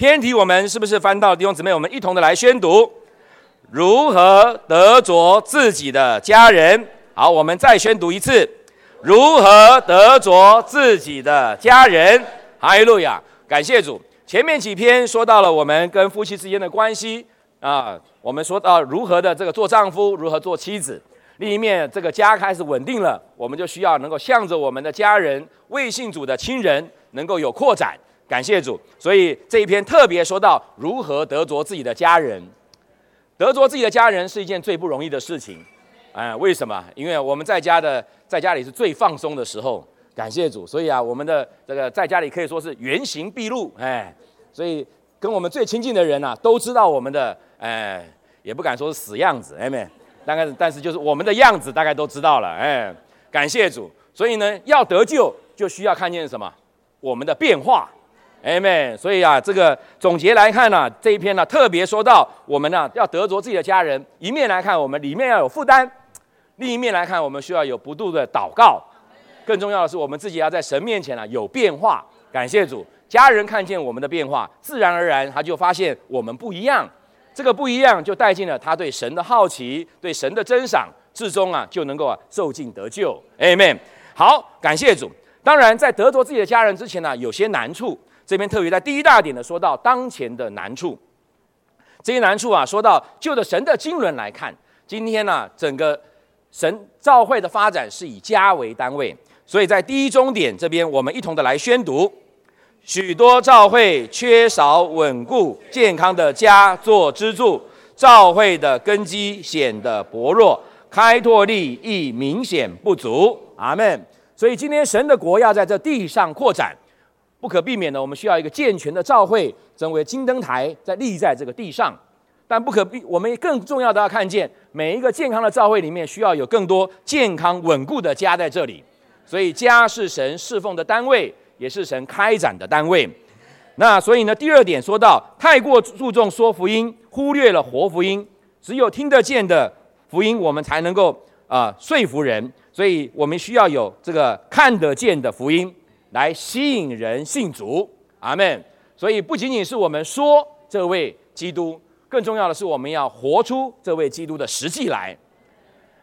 偏题我们是不是翻到弟兄姊妹，我们一同的来宣读如何得着自己的家人？好，我们再宣读一次如何得着自己的家人。哈利路亚，感谢主。前面几篇说到了我们跟夫妻之间的关系啊，我们说到如何的这个做丈夫，如何做妻子。另一面，这个家开始稳定了，我们就需要能够向着我们的家人、未信主的亲人，能够有扩展。感谢主，所以这一篇特别说到如何得着自己的家人。得着自己的家人是一件最不容易的事情，哎，为什么？因为我们在家的在家里是最放松的时候。感谢主，所以啊，我们的这个在家里可以说是原形毕露，哎，所以跟我们最亲近的人呐，都知道我们的，哎，也不敢说是死样子，哎没。大概，但是就是我们的样子，大概都知道了。哎，感谢主。所以呢，要得救，就需要看见什么？我们的变化。Amen，所以啊，这个总结来看呢，这一篇呢，特别说到我们呢，要得着自己的家人。一面来看，我们里面要有负担；另一面来看，我们需要有不度的祷告。更重要的是，我们自己要在神面前呢有变化。感谢主，家人看见我们的变化，自然而然他就发现我们不一样。这个不一样，就带进了他对神的好奇，对神的珍赏，至终啊就能够啊受尽得救。Amen。好，感谢主。当然，在得着自己的家人之前呢，有些难处。这边特别在第一大点的说到当前的难处。这些难处啊，说到就着神的经纶来看，今天呢，整个神教会的发展是以家为单位，所以在第一终点这边，我们一同的来宣读。许多教会缺少稳固健康的家做支柱，教会的根基显得薄弱，开拓力亦明显不足。阿门。所以今天神的国要在这地上扩展，不可避免的，我们需要一个健全的教会，成为金灯台，在立在这个地上。但不可避，我们更重要的要看见，每一个健康的教会里面，需要有更多健康稳固的家在这里。所以家是神侍奉的单位。也是神开展的单位，那所以呢，第二点说到太过注重说福音，忽略了活福音。只有听得见的福音，我们才能够啊说服人。所以我们需要有这个看得见的福音来吸引人信主。阿门。所以不仅仅是我们说这位基督，更重要的是我们要活出这位基督的实际来。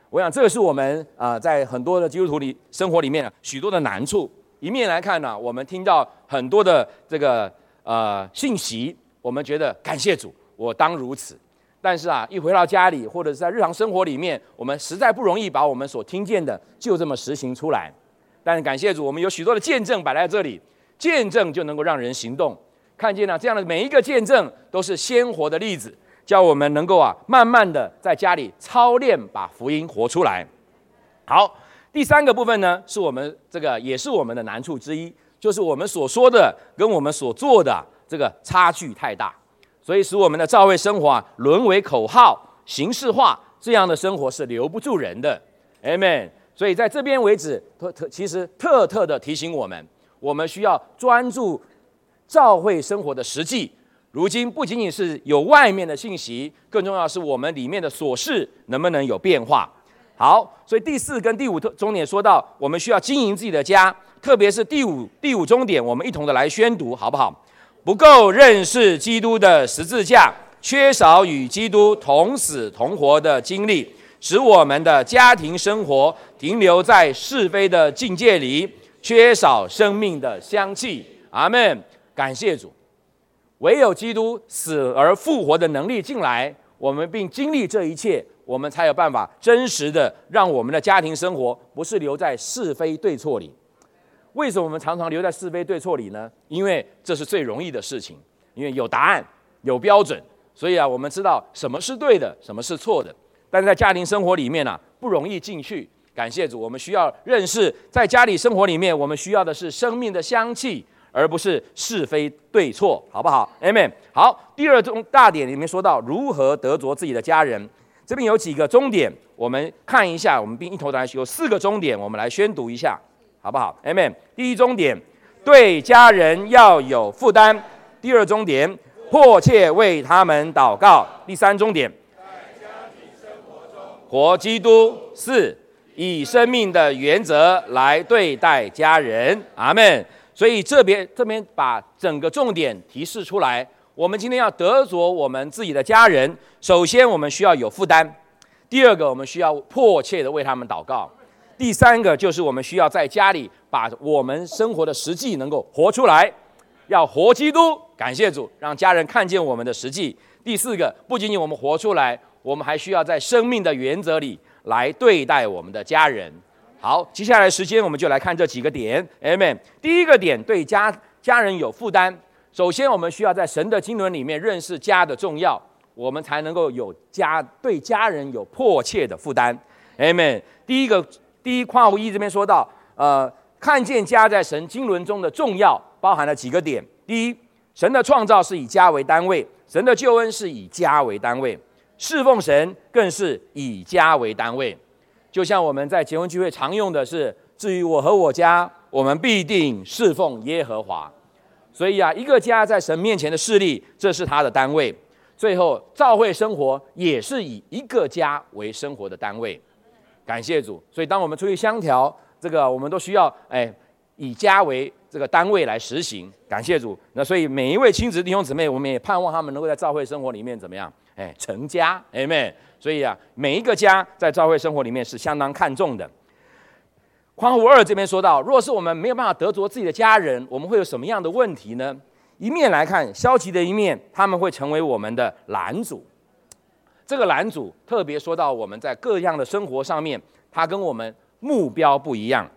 我想这个是我们啊在很多的基督徒里生活里面许多的难处。一面来看呢，我们听到很多的这个呃信息，我们觉得感谢主，我当如此。但是啊，一回到家里或者是在日常生活里面，我们实在不容易把我们所听见的就这么实行出来。但是感谢主，我们有许多的见证摆在这里，见证就能够让人行动。看见了这样的每一个见证，都是鲜活的例子，叫我们能够啊，慢慢的在家里操练，把福音活出来。好。第三个部分呢，是我们这个也是我们的难处之一，就是我们所说的跟我们所做的这个差距太大，所以使我们的教会生活啊沦为口号、形式化，这样的生活是留不住人的。Amen。所以在这边为止，特特其实特特的提醒我们，我们需要专注教会生活的实际。如今不仅仅是有外面的信息，更重要是我们里面的琐事能不能有变化。好，所以第四跟第五特终点说到，我们需要经营自己的家，特别是第五第五终点，我们一同的来宣读，好不好？不够认识基督的十字架，缺少与基督同死同活的经历，使我们的家庭生活停留在是非的境界里，缺少生命的香气。阿门。感谢主，唯有基督死而复活的能力进来，我们并经历这一切。我们才有办法真实的让我们的家庭生活不是留在是非对错里。为什么我们常常留在是非对错里呢？因为这是最容易的事情，因为有答案、有标准，所以啊，我们知道什么是对的，什么是错的。但是在家庭生活里面呢，不容易进去。感谢主，我们需要认识，在家里生活里面，我们需要的是生命的香气，而不是是非对错，好不好？Amen。好，第二中大点里面说到如何得着自己的家人。这边有几个终点，我们看一下。我们并一头来有四个终点，我们来宣读一下，好不好？Amen。第一终点，对家人要有负担；第二终点，迫切为他们祷告；第三终点，活基督。四，以生命的原则来对待家人。阿门。所以这边这边把整个重点提示出来，我们今天要得着我们自己的家人，首先我们需要有负担；第二个，我们需要迫切的为他们祷告；第三个，就是我们需要在家里把我们生活的实际能够活出来，要活基督。感谢主，让家人看见我们的实际。第四个，不仅仅我们活出来，我们还需要在生命的原则里来对待我们的家人。好，接下来时间我们就来看这几个点，Amen。第一个点，对家家人有负担。首先，我们需要在神的经纶里面认识家的重要，我们才能够有家对家人有迫切的负担，Amen。第一个，第一括弧一这边说到，呃，看见家在神经纶中的重要，包含了几个点。第一，神的创造是以家为单位，神的救恩是以家为单位，侍奉神更是以家为单位。就像我们在结婚聚会常用的是，至于我和我家，我们必定侍奉耶和华。所以啊，一个家在神面前的势力，这是他的单位。最后，教会生活也是以一个家为生活的单位。感谢主。所以，当我们出去相调，这个我们都需要哎，以家为这个单位来实行。感谢主。那所以每一位亲子弟兄姊妹，我们也盼望他们能够在教会生活里面怎么样？哎，成家，Amen。所以啊，每一个家在教会生活里面是相当看重的。宽五二这边说到，若是我们没有办法得着自己的家人，我们会有什么样的问题呢？一面来看消极的一面，他们会成为我们的拦阻。这个拦阻特别说到我们在各样的生活上面，他跟我们目标不一样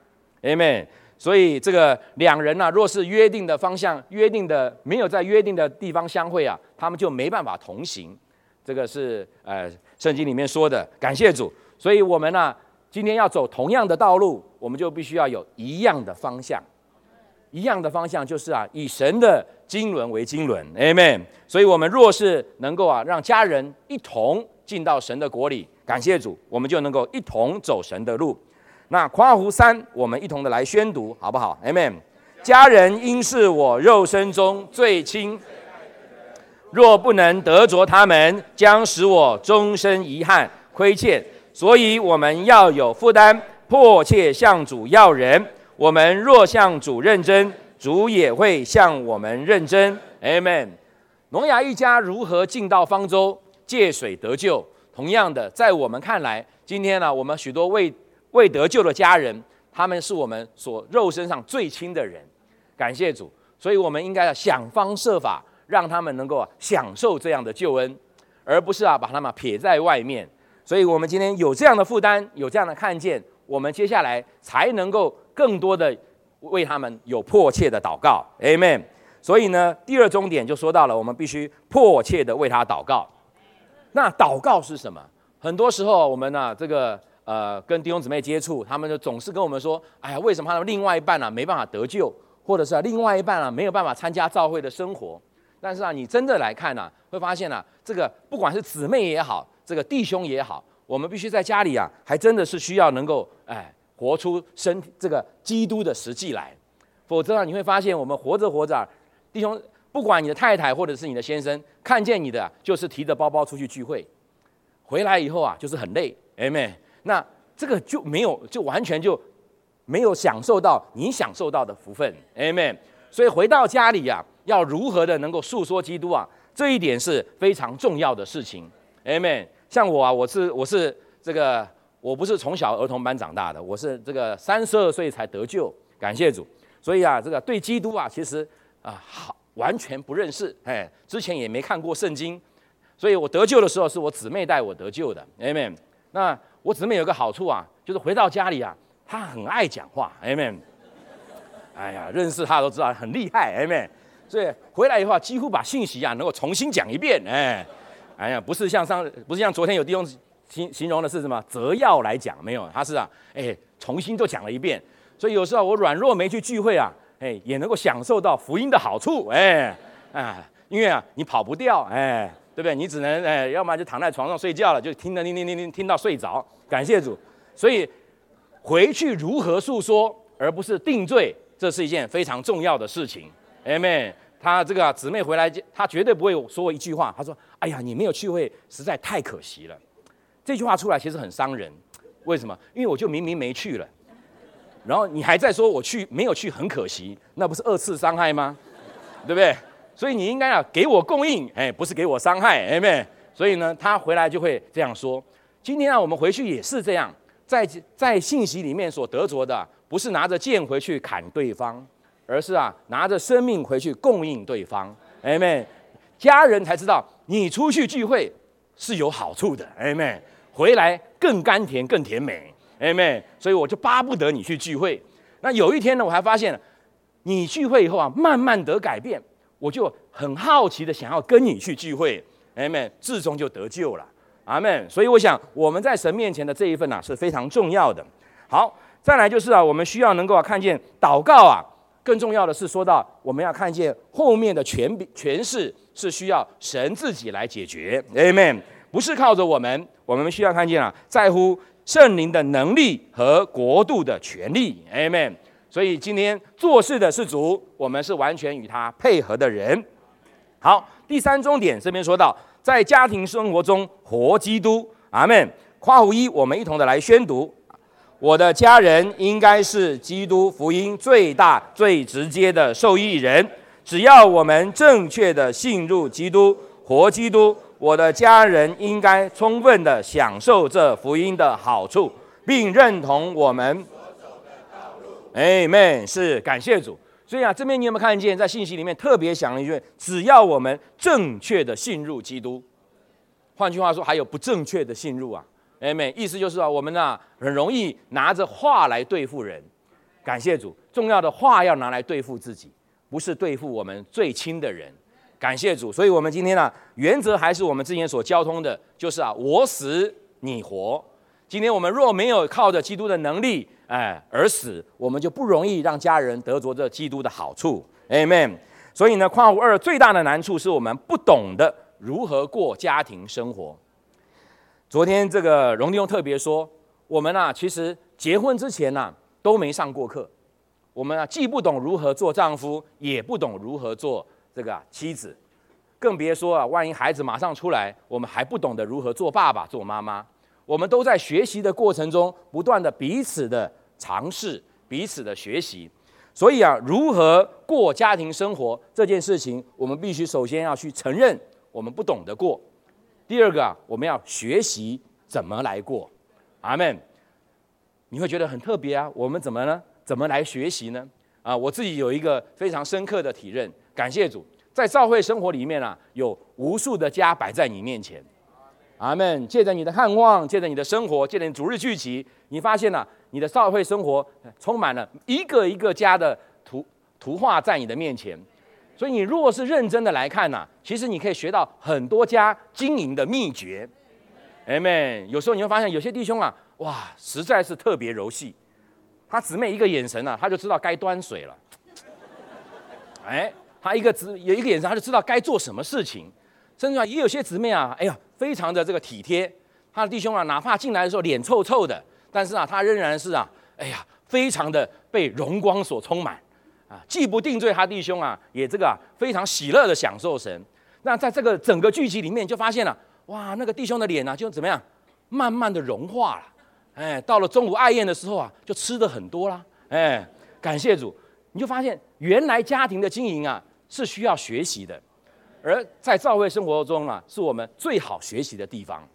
，Amen。所以这个两人呢，若是约定的方向、约定的没有在约定的地方相会啊，他们就没办法同行。这个是呃。圣经里面说的，感谢主，所以我们呢，今天要走同样的道路，我们就必须要有一样的方向，一样的方向就是啊，以神的经纶为经纶，Amen。所以，我们若是能够啊，让家人一同进到神的国里，感谢主，我们就能够一同走神的路。那夸胡三，我们一同的来宣读，好不好？MM。家人应是我肉身中最亲。若不能得着他们，将使我终身遗憾亏欠。所以我们要有负担，迫切向主要人。我们若向主认真，主也会向我们认真。Amen。挪亚一家如何进到方舟，借水得救？同样的，在我们看来，今天呢，我们许多未未得救的家人，他们是我们所肉身上最亲的人。感谢主，所以我们应该要想方设法。让他们能够享受这样的救恩，而不是啊把他们撇在外面。所以，我们今天有这样的负担，有这样的看见，我们接下来才能够更多的为他们有迫切的祷告。Amen。所以呢，第二终点就说到了，我们必须迫切的为他祷告。那祷告是什么？很多时候我们呢，这个呃跟弟兄姊妹接触，他们就总是跟我们说：“哎呀，为什么他的另外一半呢没办法得救，或者是另外一半啊没有办法参加教会的生活？”但是啊，你真的来看呢，会发现啊，这个不管是姊妹也好，这个弟兄也好，我们必须在家里啊，还真的是需要能够哎，活出身这个基督的实际来，否则啊，你会发现我们活着活着，弟兄，不管你的太太或者是你的先生，看见你的就是提着包包出去聚会，回来以后啊，就是很累，哎妹，那这个就没有，就完全就没有享受到你享受到的福分，，amen，所以回到家里呀。要如何的能够诉说基督啊？这一点是非常重要的事情。Amen。像我啊，我是我是这个，我不是从小儿童班长大的，我是这个三十二岁才得救，感谢主。所以啊，这个对基督啊，其实啊，好完全不认识，哎，之前也没看过圣经。所以我得救的时候，是我姊妹带我得救的。Amen。那我姊妹有个好处啊，就是回到家里啊，她很爱讲话。Amen。哎呀，认识她都知道很厉害。Amen。所以回来以后，几乎把信息啊能够重新讲一遍，哎，哎呀，不是像上，不是像昨天有弟兄形形容的是什么择要来讲，没有，他是啊，哎，重新就讲了一遍。所以有时候我软弱没去聚会啊，哎，也能够享受到福音的好处，哎，啊，因为啊，你跑不掉，哎，对不对？你只能哎，要么就躺在床上睡觉了，就听着听听听听听到睡着。感谢主。所以回去如何诉说，而不是定罪，这是一件非常重要的事情。哎妹，他这个姊妹回来，他绝对不会说一句话。他说：“哎呀，你没有去会，实在太可惜了。”这句话出来其实很伤人。为什么？因为我就明明没去了，然后你还在说我去没有去很可惜，那不是二次伤害吗？对不对？所以你应该要给我供应，哎，不是给我伤害，哎妹。所以呢，他回来就会这样说。今天啊，我们回去也是这样，在在信息里面所得着的，不是拿着剑回去砍对方，而是啊，拿着生命回去供应对方，哎妹。家人才知道你出去聚会是有好处的，哎妹。回来更甘甜更甜美，哎妹。所以我就巴不得你去聚会。那有一天呢，我还发现你聚会以后啊，慢慢得改变，我就很好奇的想要跟你去聚会，哎妹，最终就得救了，阿门。所以我想我们在神面前的这一份啊是非常重要的。好，再来就是啊，我们需要能够看见祷告啊，更重要的是说到我们要看见后面的权柄权势是需要神自己来解决，阿门。不是靠着我们，我们需要看见啊，在乎。圣灵的能力和国度的权利，Amen。所以今天做事的是主，我们是完全与他配合的人。好，第三重点这边说到，在家庭生活中活基督，阿门。夸胡一，我们一同的来宣读。我的家人应该是基督福音最大、最直接的受益人。只要我们正确的信入基督，活基督。我的家人应该充分的享受这福音的好处，并认同我们。哎，man 是感谢主。所以啊，这边你有没有看见，在信息里面特别讲了一句：只要我们正确的信入基督。换句话说，还有不正确的信入啊？哎，man 意思就是啊，我们呢很容易拿着话来对付人。感谢主，重要的话要拿来对付自己，不是对付我们最亲的人。感谢主，所以我们今天呢，原则还是我们之前所交通的，就是啊，我死你活。今天我们若没有靠着基督的能力，哎，而死，我们就不容易让家人得着这基督的好处。Amen。所以呢，跨五二最大的难处是我们不懂得如何过家庭生活。昨天这个荣弟兄特别说，我们啊，其实结婚之前呢，都没上过课，我们啊，既不懂如何做丈夫，也不懂如何做。这个妻子，更别说啊，万一孩子马上出来，我们还不懂得如何做爸爸、做妈妈。我们都在学习的过程中，不断的彼此的尝试、彼此的学习。所以啊，如何过家庭生活这件事情，我们必须首先要去承认我们不懂得过。第二个啊，我们要学习怎么来过。阿门。你会觉得很特别啊？我们怎么呢？怎么来学习呢？啊，我自己有一个非常深刻的体认。感谢主，在教会生活里面啊，有无数的家摆在你面前，阿门。借着你的盼望，借着你的生活，借着你主日聚集，你发现了你的教会生活充满了一个一个家的图图画在你的面前。所以你若是认真的来看呢，其实你可以学到很多家经营的秘诀，阿门。有时候你会发现有些弟兄啊，哇，实在是特别柔细，他姊妹一个眼神啊，他就知道该端水了，哎。他一个姊有一个眼神，他就知道该做什么事情。甚至啊，也有些姊妹啊，哎呀，非常的这个体贴。他的弟兄啊，哪怕进来的时候脸臭臭的，但是啊，他仍然是啊，哎呀，非常的被荣光所充满啊。既不定罪他弟兄啊，也这个，非常喜乐的享受神。那在这个整个剧集里面，就发现了哇，那个弟兄的脸呢，就怎么样，慢慢的融化了。哎，到了中午爱宴的时候啊，就吃的很多啦。哎，感谢主，你就发现原来家庭的经营啊。是需要学习的，而在教会生活中啊，是我们最好学习的地方。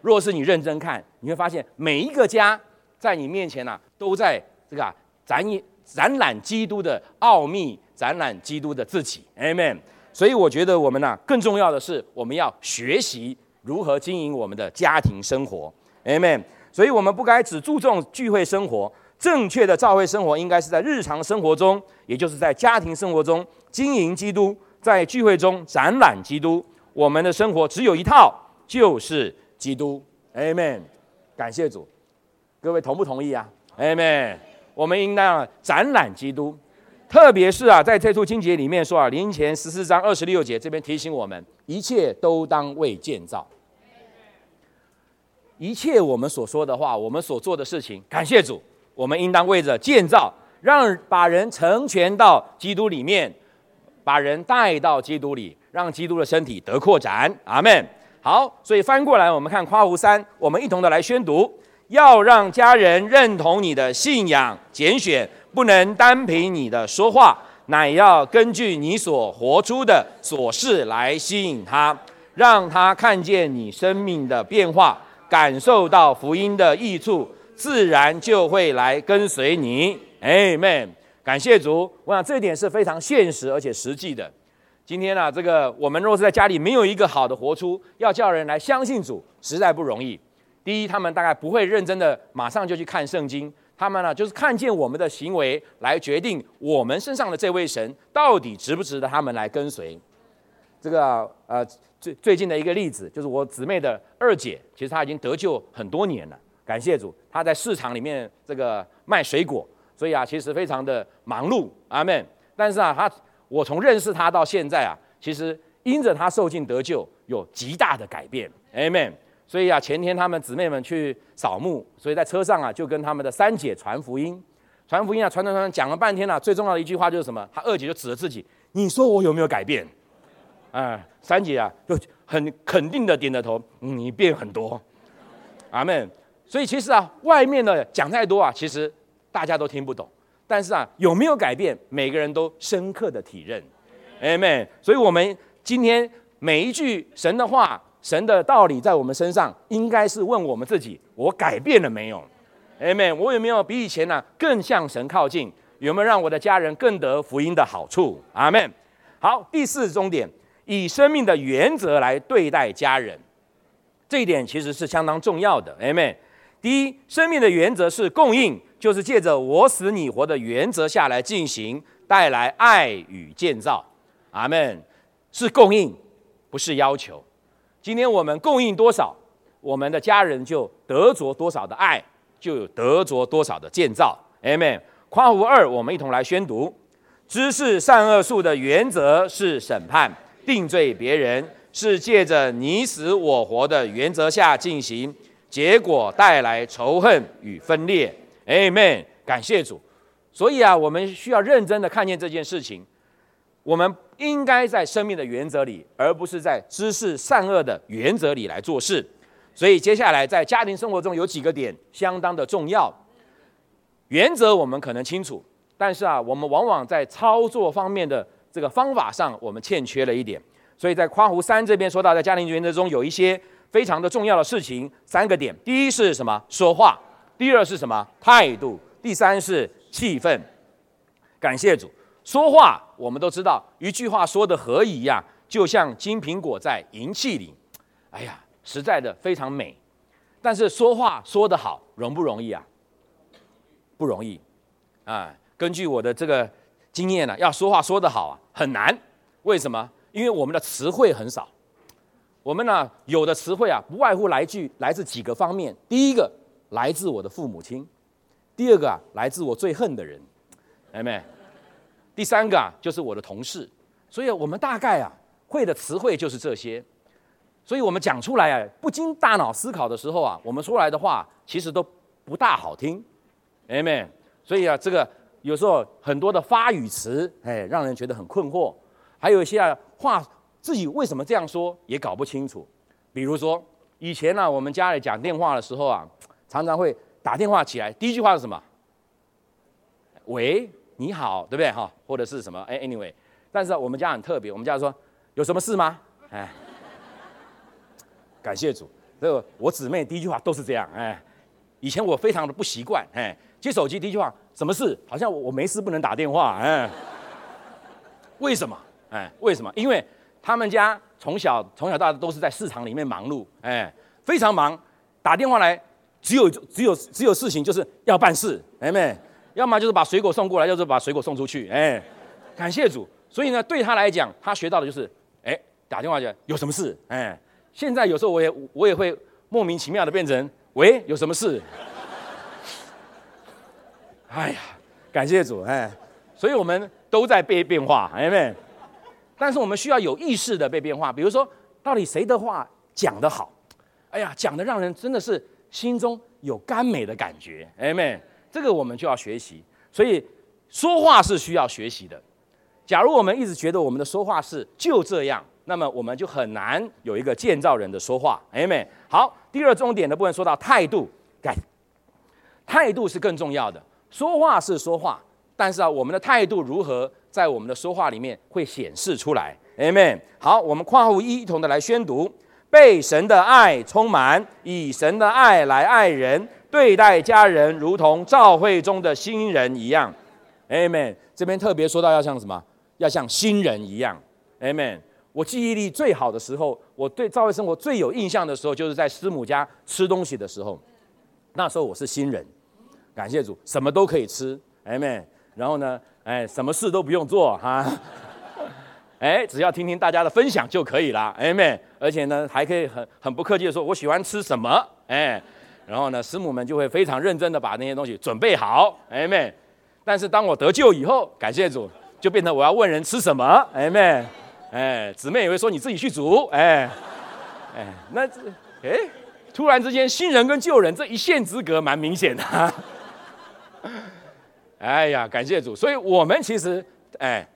若是你认真看，你会发现每一个家在你面前呢，都在这个展展览基督的奥秘，展览基督的自己。Amen。所以我觉得我们呢，更重要的是我们要学习如何经营我们的家庭生活。Amen。所以我们不该只注重聚会生活，正确的教会生活应该是在日常生活中，也就是在家庭生活中。经营基督，在聚会中展览基督。我们的生活只有一套，就是基督。Amen。感谢主，各位同不同意啊？Amen。我们应当展览基督，特别是啊，在这处经节里面说啊，林前十四章二十六节这边提醒我们，一切都当为建造。一切我们所说的话，我们所做的事情，感谢主，我们应当为着建造，让把人成全到基督里面。把人带到基督里，让基督的身体得扩展。阿门。好，所以翻过来，我们看夸胡三，我们一同的来宣读：要让家人认同你的信仰，拣选不能单凭你的说话，乃要根据你所活出的琐事来吸引他，让他看见你生命的变化，感受到福音的益处，自然就会来跟随你。Amen。感谢主，我想这一点是非常现实而且实际的。今天呢，这个我们若是在家里没有一个好的活出，要叫人来相信主，实在不容易。第一，他们大概不会认真的马上就去看圣经，他们呢就是看见我们的行为来决定我们身上的这位神到底值不值得他们来跟随。这个呃最最近的一个例子就是我姊妹的二姐，其实她已经得救很多年了，感谢主，她在市场里面这个卖水果，所以啊其实非常的忙碌，阿门。但是啊他。我从认识他到现在啊，其实因着他受尽得救，有极大的改变，Amen。所以啊，前天他们姊妹们去扫墓，所以在车上啊，就跟他们的三姐传福音，传福音啊，传传传，讲了半天了。最重要的一句话就是什么？他二姐就指着自己，你说我有没有改变？啊，三姐啊，就很肯定的点着头，你变很多，阿门。所以其实啊，外面的讲太多啊，其实大家都听不懂。但是啊，有没有改变？每个人都深刻的体认，Amen。所以，我们今天每一句神的话、神的道理，在我们身上，应该是问我们自己：我改变了没有？Amen。我有没有比以前呢更向神靠近？有没有让我的家人更得福音的好处？阿门。好，第四重点，以生命的原则来对待家人，这一点其实是相当重要的。Amen。第一，生命的原则是供应。就是借着我死你活的原则下来进行，带来爱与建造。阿门。是供应，不是要求。今天我们供应多少，我们的家人就得着多少的爱，就有得着多少的建造。阿门。夸胡二，我们一同来宣读：知识善恶树的原则是审判、定罪别人，是借着你死我活的原则下进行，结果带来仇恨与分裂。Amen，感谢主。所以啊，我们需要认真的看见这件事情。我们应该在生命的原则里，而不是在知识善恶的原则里来做事。所以接下来在家庭生活中有几个点相当的重要。原则我们可能清楚，但是啊，我们往往在操作方面的这个方法上，我们欠缺了一点。所以在夸胡三这边说到，在家庭原则中有一些非常的重要的事情，三个点。第一是什么？说话。第二是什么态度？第三是气氛。感谢主，说话我们都知道，一句话说的何以一样，就像金苹果在银器里，哎呀，实在的非常美。但是说话说得好，容不容易啊？不容易啊！根据我的这个经验呢，要说话说得好啊，很难。为什么？因为我们的词汇很少。我们呢，有的词汇啊，不外乎来句来自几个方面。第一个。来自我的父母亲，第二个啊，来自我最恨的人，妹妹，第三个啊，就是我的同事，所以我们大概啊会的词汇就是这些，所以我们讲出来啊，不经大脑思考的时候啊，我们说来的话其实都不大好听，妹妹，所以啊，这个有时候很多的发语词，哎，让人觉得很困惑，还有一些啊话自己为什么这样说也搞不清楚，比如说以前呢，我们家里讲电话的时候啊。常常会打电话起来，第一句话是什么？喂，你好，对不对哈？或者是什么？哎，anyway，但是我们家很特别，我们家说有什么事吗？哎，感谢主，这个我姊妹第一句话都是这样，哎，以前我非常的不习惯，哎，接手机第一句话什么事？好像我我没事不能打电话，哎，为什么？哎，为什么？因为他们家从小从小到大都是在市场里面忙碌，哎，非常忙，打电话来。只有只有只有事情就是要办事，哎妹，要么就是把水果送过来，要是把水果送出去，哎，感谢主。所以呢，对他来讲，他学到的就是，哎，打电话就有什么事，哎，现在有时候我也我也会莫名其妙的变成，喂，有什么事？哎呀，感谢主，哎，所以我们都在被变化，哎妹，但是我们需要有意识的被变化。比如说，到底谁的话讲得好？哎呀，讲的让人真的是。心中有甘美的感觉，哎妹，这个我们就要学习。所以说话是需要学习的。假如我们一直觉得我们的说话是就这样，那么我们就很难有一个建造人的说话，哎妹。好，第二重点的部分说到态度，改态度是更重要的。说话是说话，但是啊，我们的态度如何，在我们的说话里面会显示出来。Amen。好，我们括弧一一同的来宣读：被神的爱充满，以神的爱来爱人，对待家人如同教会中的新人一样。Amen。这边特别说到要像什么？要像新人一样。Amen。我记忆力最好的时候，我对教会生活最有印象的时候，就是在师母家吃东西的时候。那时候我是新人，感谢主，什么都可以吃，Amen。然后呢，哎，什么事都不用做哈，哎，只要听听大家的分享就可以了，Amen。而且呢，还可以很很不客气的说，我喜欢吃什么，哎，然后呢，师母们就会非常认真的把那些东西准备好，Amen。但是当我得救以后，感谢主，就变成我要问人吃什么，Amen。哎，姊妹也会说你自己去煮，哎，哎，那这，哎，突然之间新人跟旧人这一线之隔蛮明显的。哎呀，感谢主！所以我们其实，哎，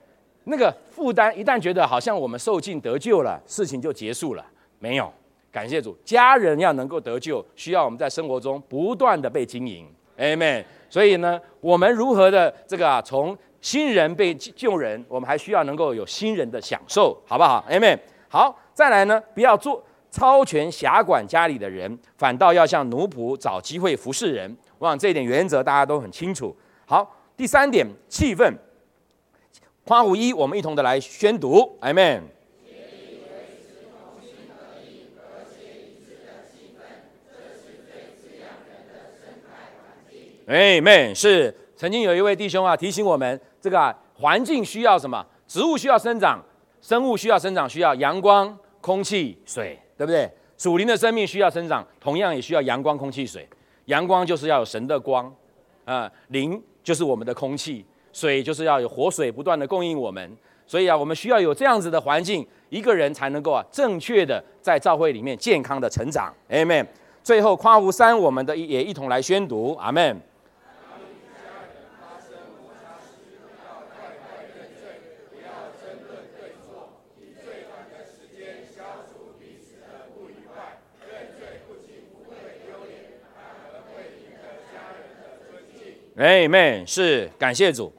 那个负担一旦觉得好像我们受尽得救了，事情就结束了，没有。感谢主，家人要能够得救，需要我们在生活中不断的被经营，Amen。所以呢，我们如何的这个啊，从新人被救人，我们还需要能够有新人的享受，好不好？Amen。好，再来呢，不要做超权辖管家里的人，反倒要像奴仆找机会服侍人。我想这一点原则大家都很清楚。好。第三点，气氛。夸五一，我们一同的来宣读，Amen。Amen。是曾经有一位弟兄啊，提醒我们，这个环境需要什么？植物需要生长，生物需要生长，需要阳光、空气、水，对不对？属灵的生命需要生长，同样也需要阳光、空气、水。阳光就是要有神的光，啊，灵。就是我们的空气，水就是要有活水不断的供应我们，所以啊，我们需要有这样子的环境，一个人才能够啊正确的在教会里面健康的成长。Amen。最后夸无三，我们的也一同来宣读。阿门。哎妹是感谢主，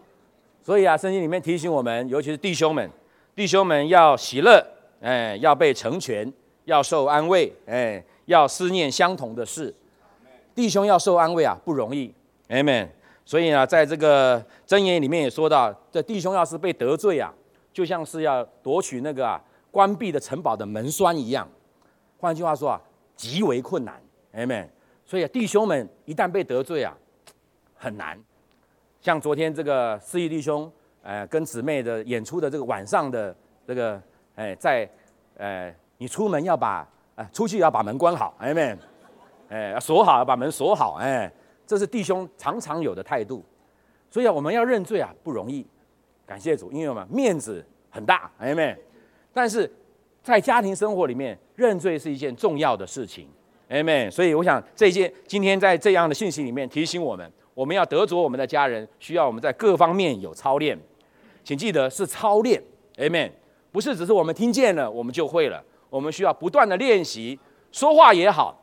所以啊，圣经里面提醒我们，尤其是弟兄们，弟兄们要喜乐，哎，要被成全，要受安慰，哎，要思念相同的事。弟兄要受安慰啊，不容易。哎妹，所以啊，在这个箴言里面也说到，这弟兄要是被得罪啊，就像是要夺取那个啊关闭的城堡的门栓一样。换句话说啊，极为困难。哎妹，所以啊弟兄们一旦被得罪啊。很难，像昨天这个四义弟兄，呃，跟姊妹的演出的这个晚上的这个，哎，在，呃，你出门要把，呃，出去要把门关好，哎妹，哎，锁好，要把门锁好，哎，这是弟兄常常有的态度，所以啊，我们要认罪啊，不容易，感谢主，因为我们面子很大，哎妹，但是在家庭生活里面，认罪是一件重要的事情，哎妹，所以我想这件今天在这样的信息里面提醒我们。我们要得着我们的家人，需要我们在各方面有操练，请记得是操练，Amen，不是只是我们听见了我们就会了，我们需要不断的练习，说话也好，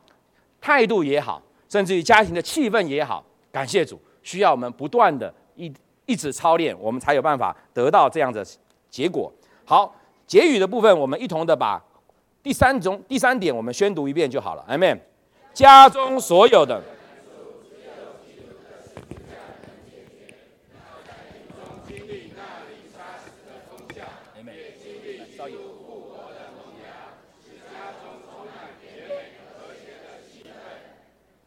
态度也好，甚至于家庭的气氛也好，感谢主，需要我们不断的一一直操练，我们才有办法得到这样的结果。好，结语的部分，我们一同的把第三种第三点我们宣读一遍就好了，Amen，家中所有的。